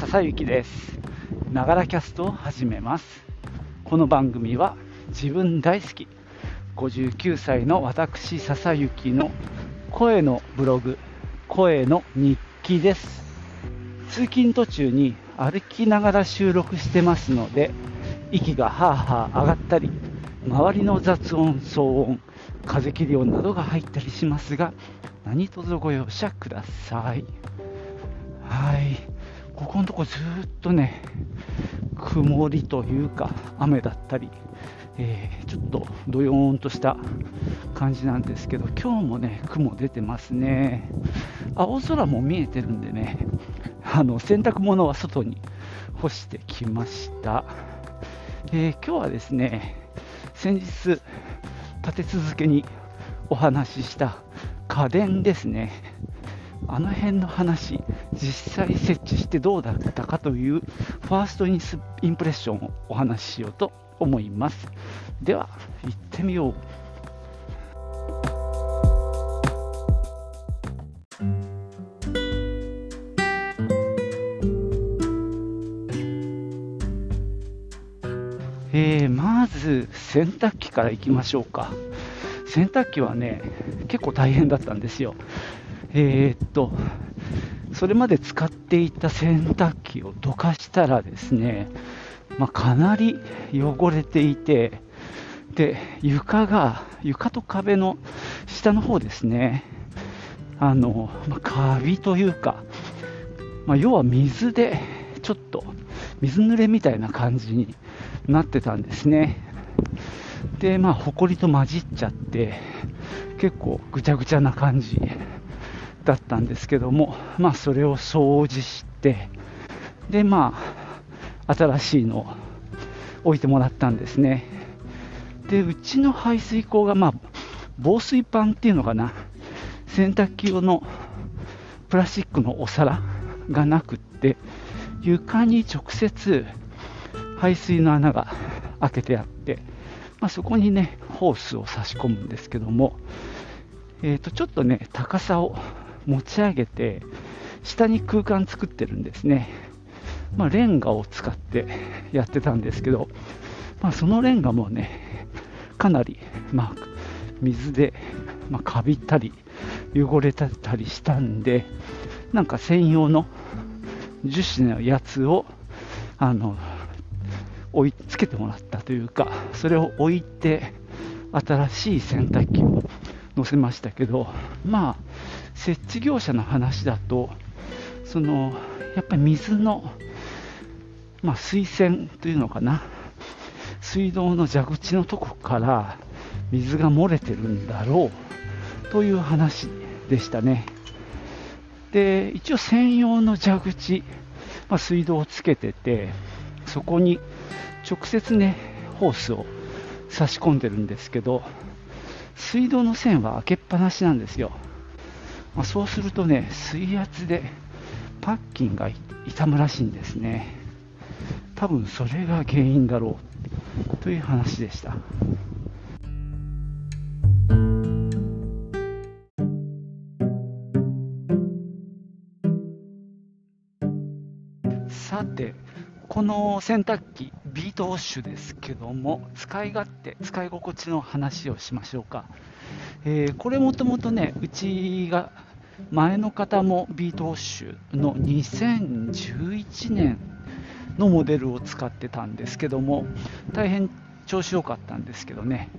笹幸です。ながらキャストを始めます。この番組は自分大好き59歳の私笹幸の声のブログ声の日記です。通勤途中に歩きながら収録してますので息がハーハー上がったり周りの雑音騒音風切り音などが入ったりしますが何卒ご容赦ください。はい。ここのとこずっとね曇りというか雨だったり、えー、ちょっとどよーんとした感じなんですけど今日もね雲出てますね。青空も見えてるんでねあの洗濯物は外に干してきました、えー、今日はですね先日立て続けにお話しした家電ですね。あの辺の話実際設置してどうだったかというファーストインプレッションをお話ししようと思います。では行ってみよう。えー、まず洗濯機からいきましょうか。洗濯機はね結構大変だったんですよ。えー、っとそれまで使っていた洗濯機をどかしたらですね、まあ、かなり汚れていてで床が床と壁の下の方ですねあの、まあ、カビというか、まあ、要は水でちょっと水濡れみたいな感じになってたんですね。でまあ埃と混じっちゃって結構ぐちゃぐちゃな感じだったんですけどもまあそれを掃除してでまあ新しいのを置いてもらったんですね。でうちの排水口がまあ防水パンっていうのかな。洗濯機用のプラスチックのお皿がなくって床に直接排水の穴が開けてあって、まあ、そこにねホースを差し込むんですけども、えー、とちょっとね高さを持ち上げて下に空間作ってるんですね、まあ、レンガを使ってやってたんですけど、まあ、そのレンガもねかなり、まあ、水で、まあ、かびったり汚れたりしたんでなんか専用の樹脂のやつをあの追いつけてもらったというかそれを置いて新しい洗濯機を載せましたけどまあ設置業者の話だとそのやっぱり水の、まあ、水栓というのかな。水道の蛇口のとこから水が漏れてるんだろうという話でしたね。で一応専用の蛇口、まあ、水道をつけててそこに直接ねホースを差し込んでるんですけど水道の線は開けっぱなしなんですよ、まあ、そうするとね水圧でパッキンが傷むらしいんですね。多分それが原因だろうという話でした。さてこの洗濯機ビートウォッシュですけども使い勝手使い心地の話をしましょうか、えー、これもともとねうちが前の方もビートウォッシュの2011年のモデルを使ってたんですけども大変調子良かったんですけどね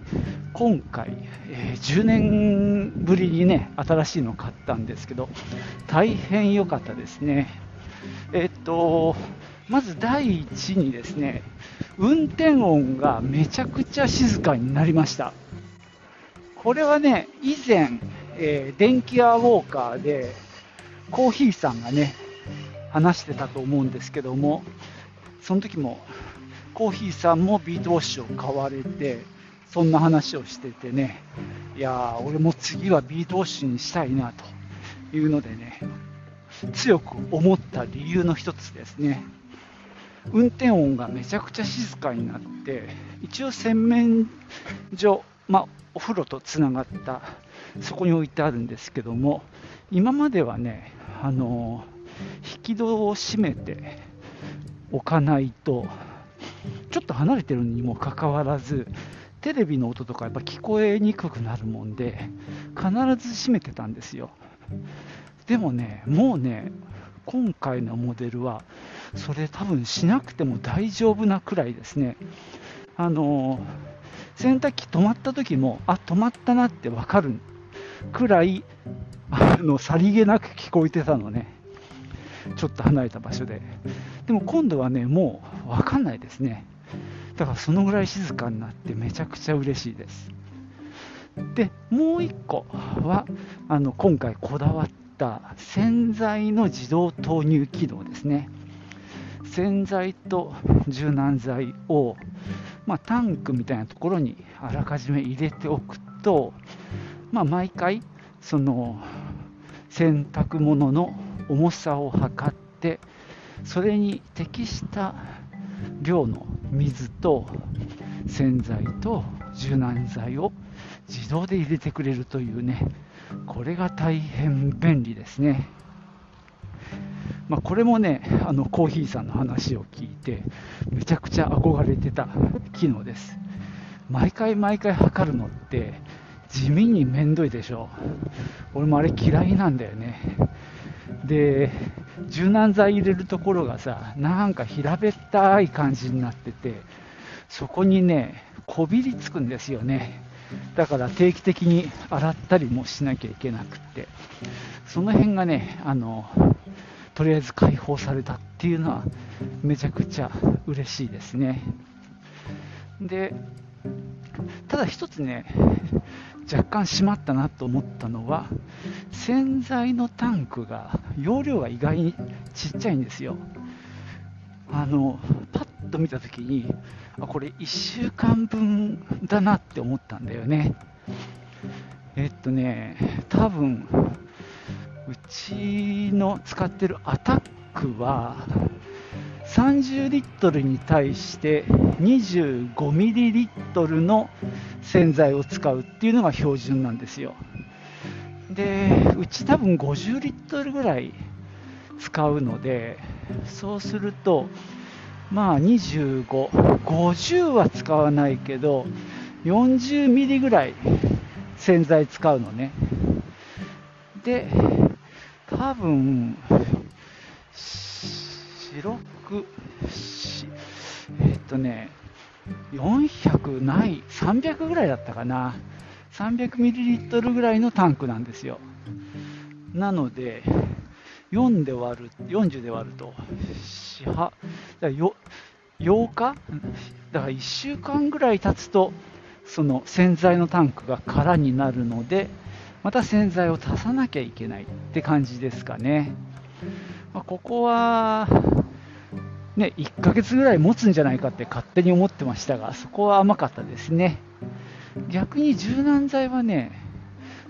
今回、えー、10年ぶりにね新しいの買ったんですけど大変良かったですねえー、っとまず第一にですね、運転音がめちゃくちゃ静かになりました。これはね、以前、えー、電気屋ウォーカーでコーヒーさんがね、話してたと思うんですけども、その時もコーヒーさんもビートウォッシュを買われて、そんな話をしててね、いやー、俺も次はビートウォッシュにしたいなというのでね、強く思った理由の一つですね。運転音がめちゃくちゃ静かになって一応洗面所、まあ、お風呂とつながったそこに置いてあるんですけども今まではねあの引き戸を閉めて置かないと、ちょっと離れてるにもかかわらず、テレビの音とかやっぱ聞こえにくくなるもんで、必ず閉めてたんですよ。でもね、もうね、今回のモデルは、それ多分しなくても大丈夫なくらいですね。あの洗濯機止まった時も、あ、止まったなって分かるくらい、あのさりげなく聞こえてたのね。ちょっと離れた場所で。でも今度はね、もう分かんないですね。だからそのぐらい静かになってめちゃくちゃ嬉しいです。で、もう1個は、あの今回こだわった洗剤の自動投入機能ですね。洗剤と柔軟剤を、まあ、タンクみたいなところにあらかじめ入れておくと、まあ、毎回その洗濯物の重さを測ってそれに適した量の水と洗剤と柔軟剤を自動で入れてくれるというねこれが大変便利ですね。まあ、これもねあのコーヒーさんの話を聞いてめちゃくちゃ憧れてた機能です。毎回毎回測るのって地味にめんどいでしょ。俺もあれ嫌いなんだよね。で柔軟剤入れるところがさなんか平べったい感じになっててそこにねこびりつくんですよね。だから定期的に洗ったりもしなきゃいけなくって。その辺がねあのとりあえず解放されたっていうのはめちゃくちゃ嬉しいですね。で、ただ一つね、若干閉まったなと思ったのは、洗剤のタンクが、容量が意外にちっちゃいんですよ。あの、パッと見たときに、あ、これ1週間分だなって思ったんだよね。えっとね、多分、うちの使ってるアタックは30リットルに対して25ミリリットルの洗剤を使うっていうのが標準なんですよ。でうち多分50リットルぐらい使うのでそうするとまあ2550は使わないけど40ミリぐらい洗剤使うのね。で多分、白く、えっとね、400ない、300ぐらいだったかな。300ミリリットルぐらいのタンクなんですよ。なので、4で割る、40で割ると、4、8、だよ8日？だから1週間ぐらい経つと、その洗剤のタンクが空になるので、また洗剤を足さなきゃいけないって感じですかね。まあ、ここは、ね、1ヶ月ぐらい持つんじゃないかって勝手に思ってましたが、そこは甘かったですね。逆に柔軟剤はね、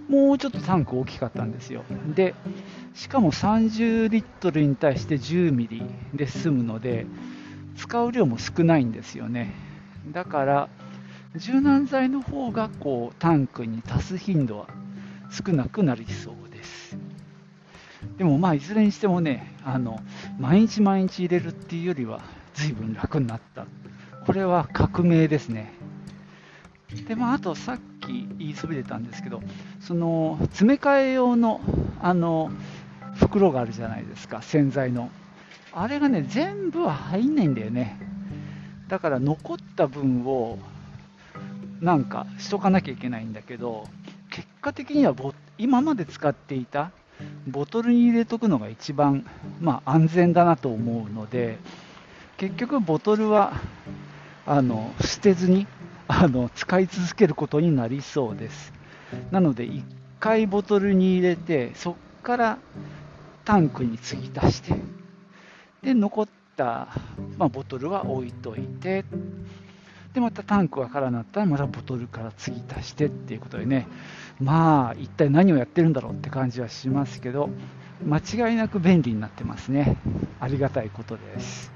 もうちょっとタンク大きかったんですよ。で、しかも30リットルに対して10ミリで済むので、使う量も少ないんですよね。だから、柔軟剤の方がこうタンクに足す頻度は少なくなりそうです。でもまあいずれにしてもね、あの毎日毎日入れるっていうよりは随分楽になった。これは革命ですね。でまあ、あとさっき言いそびれたんですけど、その詰め替え用のあの袋があるじゃないですか、洗剤の。あれがね、全部は入んないんだよね。だから残った分をなんかしとかなきゃいけないんだけど、果的には今まで使っていたボトルに入れとくのが一番、まあ、安全だなと思うので結局ボトルはあの捨てずにあの使い続けることになりそうです。なので1回ボトルに入れてそこからタンクに継ぎ足してで残った、まあ、ボトルは置いといてでまたタンクが空になったらまたボトルから継ぎ足してっていうことでね。まあ一体何をやってるんだろうって感じはしますけど間違いなく便利になってますね。ありがたいことです。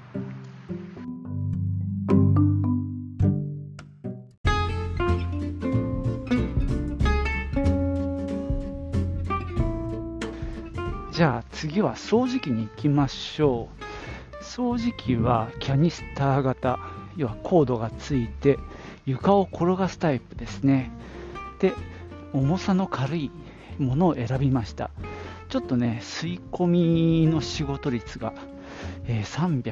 じゃあ次は掃除機に行きましょう。掃除機はキャニスター型。要はコードがついて床を転がすタイプですね。で重さの軽いものを選びました。ちょっとね吸い込みの仕事率が、えー、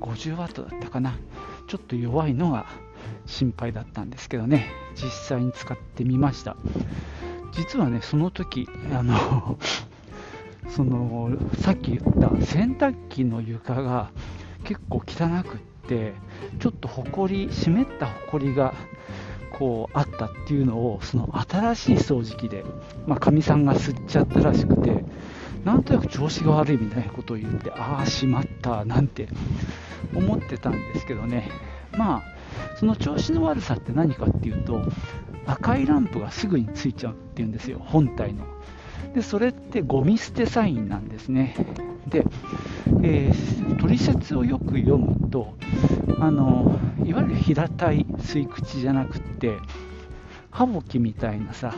350ワットだったかな。ちょっと弱いのが心配だったんですけどね。実際に使ってみました。実はねその時あの そのさっき言った洗濯機の床が結構汚くってちょっとほこり湿ったほこりがこうあったっていうのをその新しい掃除機でか、みさんが吸っちゃったらしくてなんとなく調子が悪いみたいなことを言ってああしまったなんて思ってたんですけどね。まあその調子の悪さって何かっていうと赤いランプがすぐについちゃうっていうんですよ本体の。でそれってゴミ捨てサインなんですね。で、えー、取説をよく読むとあのいわゆる平たい吸い口じゃなくって歯ぼきみたいなさ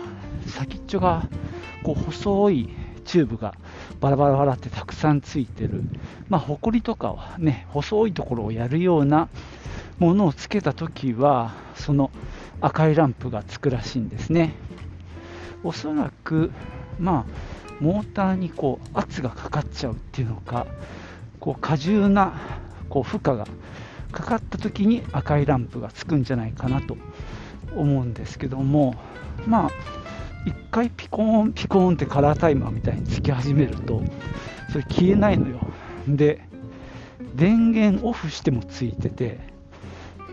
先っちょがこう細いチューブがバラバラバラってたくさんついてる、まあ、ほこりとかはね細いところをやるようなものをつけたときはその赤いランプがつくらしいんですね。おそらくまあ、モーターにこう圧がかかっちゃうっていうのか、こう過重なこう負荷がかかった時に赤いランプがつくんじゃないかなと思うんですけども、まあ、1回ピコーンピコーンってカラータイマーみたいにつき始めると、それ消えないのよ。で、電源オフしてもついてて、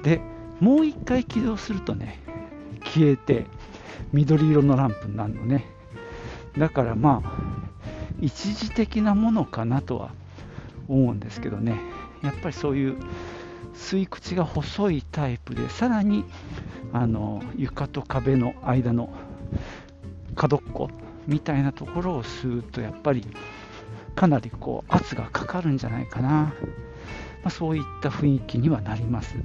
で、もう1回起動するとね、消えて、緑色のランプになるのね。だからまあ一時的なものかなとは思うんですけどね。やっぱりそういう吸い口が細いタイプでさらにあの床と壁の間の角っこみたいなところを吸うとやっぱりかなりこう圧がかかるんじゃないかな、まあ、そういった雰囲気にはなります、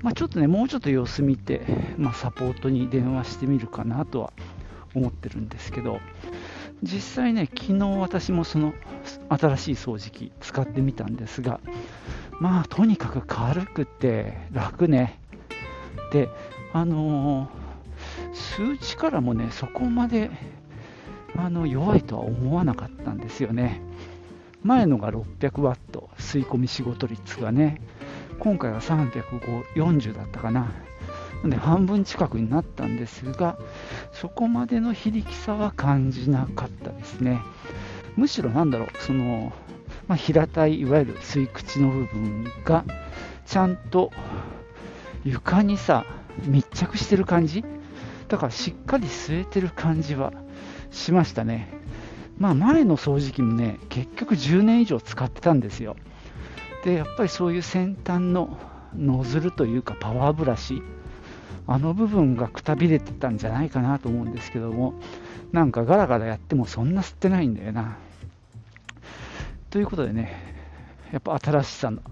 まあ、ちょっとねもうちょっと様子見て、まあ、サポートに電話してみるかなとは思ってるんですけど実際ね昨日私もその新しい掃除機使ってみたんですがまあとにかく軽くて楽ね。であのー、数値からもねそこまであの弱いとは思わなかったんですよね。前のが600ワット吸い込み仕事率がね今回は340だったかな。で半分近くになったんですがそこまでの非力さは感じなかったですね。むしろなんだろうその、まあ、平たいいわゆる吸い口の部分がちゃんと床にさ密着してる感じ？だからしっかり吸えてる感じはしましたね。まあ前の掃除機もね結局10年以上使ってたんですよ。でやっぱりそういう先端のノズルというかパワーブラシあの部分がくたびれてたんじゃないかなと思うんですけども、なんかガラガラやってもそんな吸ってないんだよな。ということでね、やっぱ新しさの、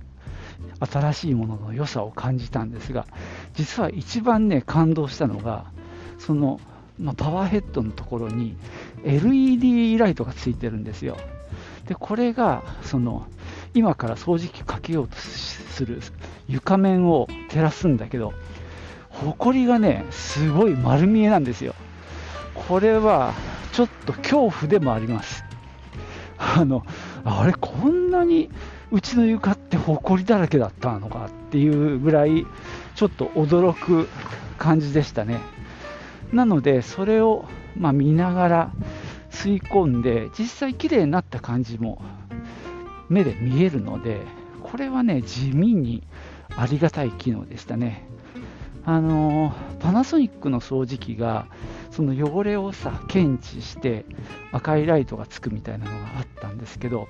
新しいものの良さを感じたんですが、実は一番ね、感動したのが、その、まあ、パワーヘッドのところに LED ライトがついてるんですよ。で、これが、その、今から掃除機かけようとする床面を照らすんだけど、埃がね、すごい丸見えなんですよ。これはちょっと恐怖でもあります。あの、あれ、こんなにうちの床って埃だらけだったのかっていうぐらい、ちょっと驚く感じでしたね。なので、それを、まあ、見ながら吸い込んで、実際綺麗になった感じも目で見えるので、これはね、地味にありがたい機能でしたね。あのパナソニックの掃除機がその汚れをさ検知して赤いライトがつくみたいなのがあったんですけど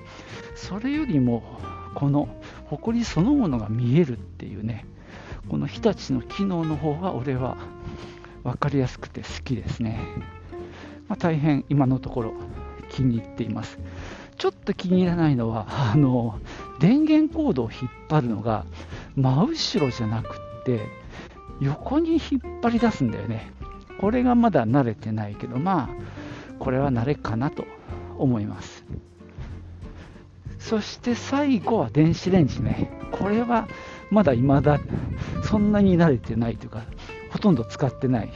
それよりもこのホコリそのものが見えるっていうねこの日立の機能の方が俺は分かりやすくて好きですね、まあ、大変今のところ気に入っています。ちょっと気に入らないのはあの電源コードを引っ張るのが真後ろじゃなくって横に引っ張り出すんだよね。これがまだ慣れてないけど、まあ、これは慣れかなと思います。そして最後は電子レンジね。これはまだ未だそんなに慣れてないというか、ほとんど使ってない。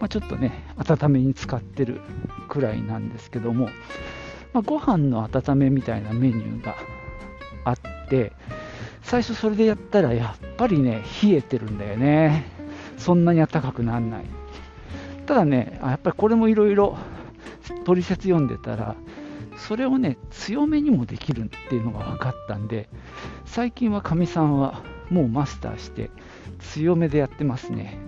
まあ、ちょっとね、温めに使ってるくらいなんですけども、まあ、ご飯の温めみたいなメニューがあって、最初それでやったらやっぱりね、冷えてるんだよね。そんなに暖かくならない。ただね、やっぱりこれもいろいろ取説読んでたら、それをね、強めにもできるっていうのが分かったんで、最近はかみさんはもうマスターして、強めでやってますね。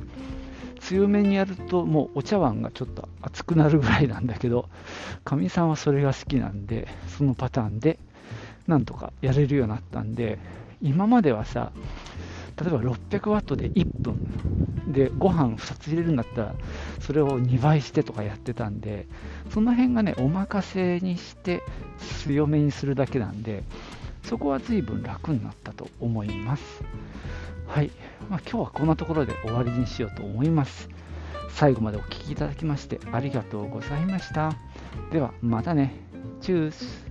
強めにやるともうお茶碗がちょっと熱くなるぐらいなんだけどかみさんはそれが好きなんでそのパターンでなんとかやれるようになったんで今まではさ例えば600ワットで1分でご飯2つ入れるんだったらそれを2倍してとかやってたんでその辺がねお任せにして強めにするだけなんでそこは随分楽になったと思います。はい、まあ、今日はこんなところで終わりにしようと思います。最後までお聴きいただきましてありがとうございました。ではまたね。チュース。